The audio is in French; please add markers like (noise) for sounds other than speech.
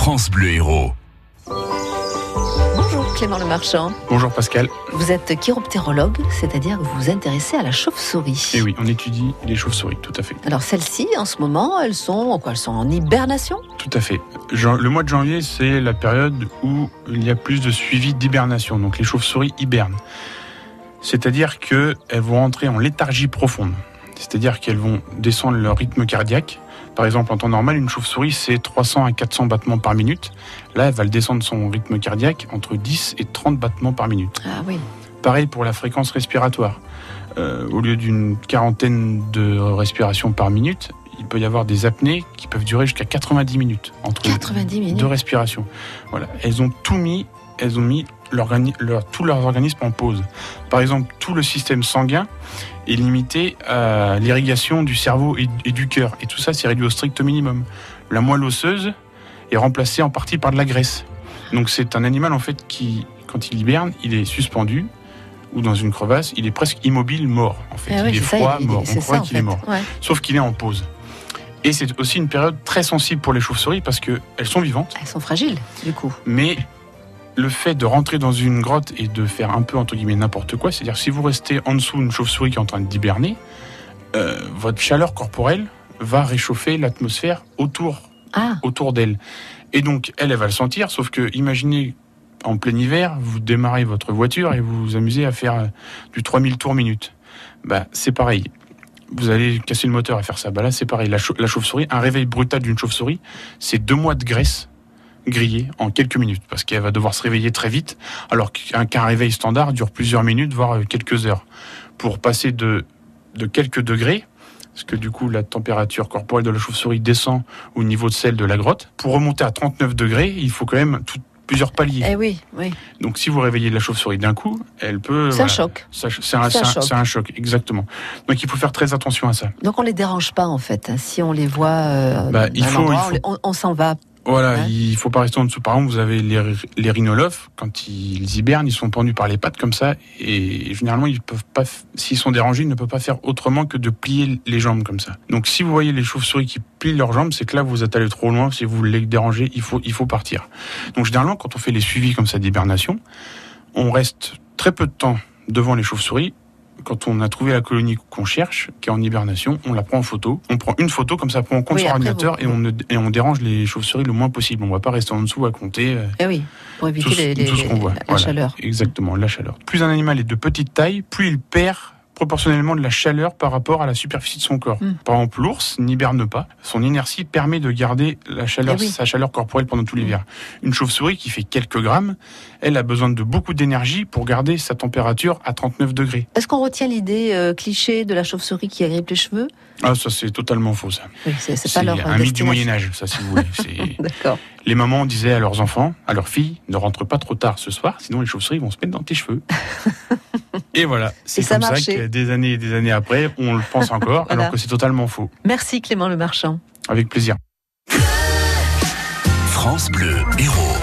France Bleu Héros. Bonjour Clément Le Marchand. Bonjour Pascal. Vous êtes chiroptérologue, c'est-à-dire que vous vous intéressez à la chauve-souris. Et Eh oui, on étudie les chauves-souris, tout à fait. Alors celles-ci, en ce moment, elles sont, quoi, elles sont en hibernation? Tout à fait. Le mois de janvier, c'est la période où il y a plus de suivi d'hibernation. Donc les chauves-souris hibernent. C'est-à-dire qu'elles vont entrer en léthargie profonde. C'est-à-dire qu'elles vont descendre leur rythme cardiaque. Par exemple, en temps normal, une chauve-souris, c'est 300 à 400 battements par minute. Là, elle va descendre son rythme cardiaque entre 10 et 30 battements par minute. Ah oui. Pareil pour la fréquence respiratoire. Euh, au lieu d'une quarantaine de respirations par minute, il peut y avoir des apnées qui peuvent durer jusqu'à 90 minutes entre 90 minutes. deux respirations. Voilà, elles ont tout mis, elles ont mis leur, tous leurs organismes en pause. Par exemple, tout le système sanguin est limité à l'irrigation du cerveau et, et du cœur, et tout ça c'est réduit au strict minimum. La moelle osseuse est remplacée en partie par de la graisse. Donc c'est un animal en fait qui, quand il hiberne, il est suspendu ou dans une crevasse, il est presque immobile, mort. En fait, Ah oui, il est froid, mort. On croit qu'il est mort Ouais. sauf qu'il est en pause. Et c'est aussi une période très sensible pour les chauves-souris parce qu'elles sont vivantes, Elles sont fragiles, du coup. mais le fait de rentrer dans une grotte et de faire un peu entre guillemets n'importe quoi, c'est-à-dire si vous restez en dessous d'une chauve-souris qui est en train d'hiberner, euh, votre chaleur corporelle va réchauffer l'atmosphère autour, Ah, autour d'elle. Et donc elle, elle va le sentir, sauf que imaginez en plein hiver, vous démarrez votre voiture et vous vous amusez à faire euh, du 3000 tours minute. Bah, c'est pareil. Vous allez casser le moteur à faire ça. Bah là, c'est pareil. La chauve-souris, un réveil brutal d'une chauve-souris, c'est deux mois de graisse grillée en quelques minutes, parce qu'elle va devoir se réveiller très vite, alors qu'un réveil standard dure plusieurs minutes, voire euh, quelques heures. Pour passer de, de quelques degrés, parce que du coup, la température corporelle de la chauve-souris descend au niveau de celle de la grotte. Pour remonter à 39 degrés, il faut quand même tout- plusieurs paliers. eh oui, oui. Donc si vous réveillez la chauve-souris d'un coup, elle peut... C'est un voilà, choc. ça- C'est un, choc. c'est un choc, exactement. Donc il faut faire très attention à ça. Donc on les dérange pas, en fait. hein. Si on les voit euh, Bah, il à un faut- endroit, il on faut- les- on, on s'en va. Voilà, Ouais. il faut pas rester en dessous. Par exemple, vous avez les, les rhinolophes, quand ils hibernent, ils sont pendus par les pattes comme ça, et généralement, ils peuvent pas, s'ils sont dérangés, ils ne peuvent pas faire autrement que de plier les jambes comme ça. Donc, si vous voyez les chauves-souris qui plient leurs jambes, c'est que là, vous êtes allé trop loin. Si vous les dérangez, il faut, il faut partir. Donc, généralement, quand on fait les suivis comme ça d'hibernation, on reste très peu de temps devant les chauves-souris. Quand on a trouvé la colonie qu'on cherche, qui est en hibernation, on la prend en photo. On prend une photo, comme ça, on prend en compte Oui, sur ordinateur vous- et, on ne- et on dérange les chauves-souris le moins possible. On ne va pas rester en dessous à compter euh, Eh oui, pour éviter tout, les, les- tout ce qu'on voit. la Voilà. chaleur. Exactement, la chaleur. Plus un animal est de petite taille, plus il perd proportionnellement de la chaleur par rapport à la superficie de son corps. Mm. Par exemple, l'ours n'hiberne pas. Son inertie permet de garder la chaleur, Eh oui. sa chaleur corporelle pendant tout l'hiver. Une chauve-souris qui fait quelques grammes, elle a besoin de beaucoup d'énergie pour garder sa température à 39 degrés. Est-ce qu'on retient l'idée euh, cliché de la chauve-souris qui agrippe les cheveux? Ah, ça c'est totalement faux ça. Oui, c'est pas leur un mythe du. Moyen Âge, ça si vous voulez. C'est- (laughs) D'accord. Les mamans disaient à leurs enfants, à leurs filles, ne rentre pas trop tard ce soir, sinon les chauves-souris vont se mettre dans tes cheveux. (laughs) et voilà, c'est ça comme ça que des années et des années après, on le pense encore, (laughs) Voilà. alors que c'est totalement faux. Merci Clément Le Marchand. Avec plaisir. France Bleu Héros.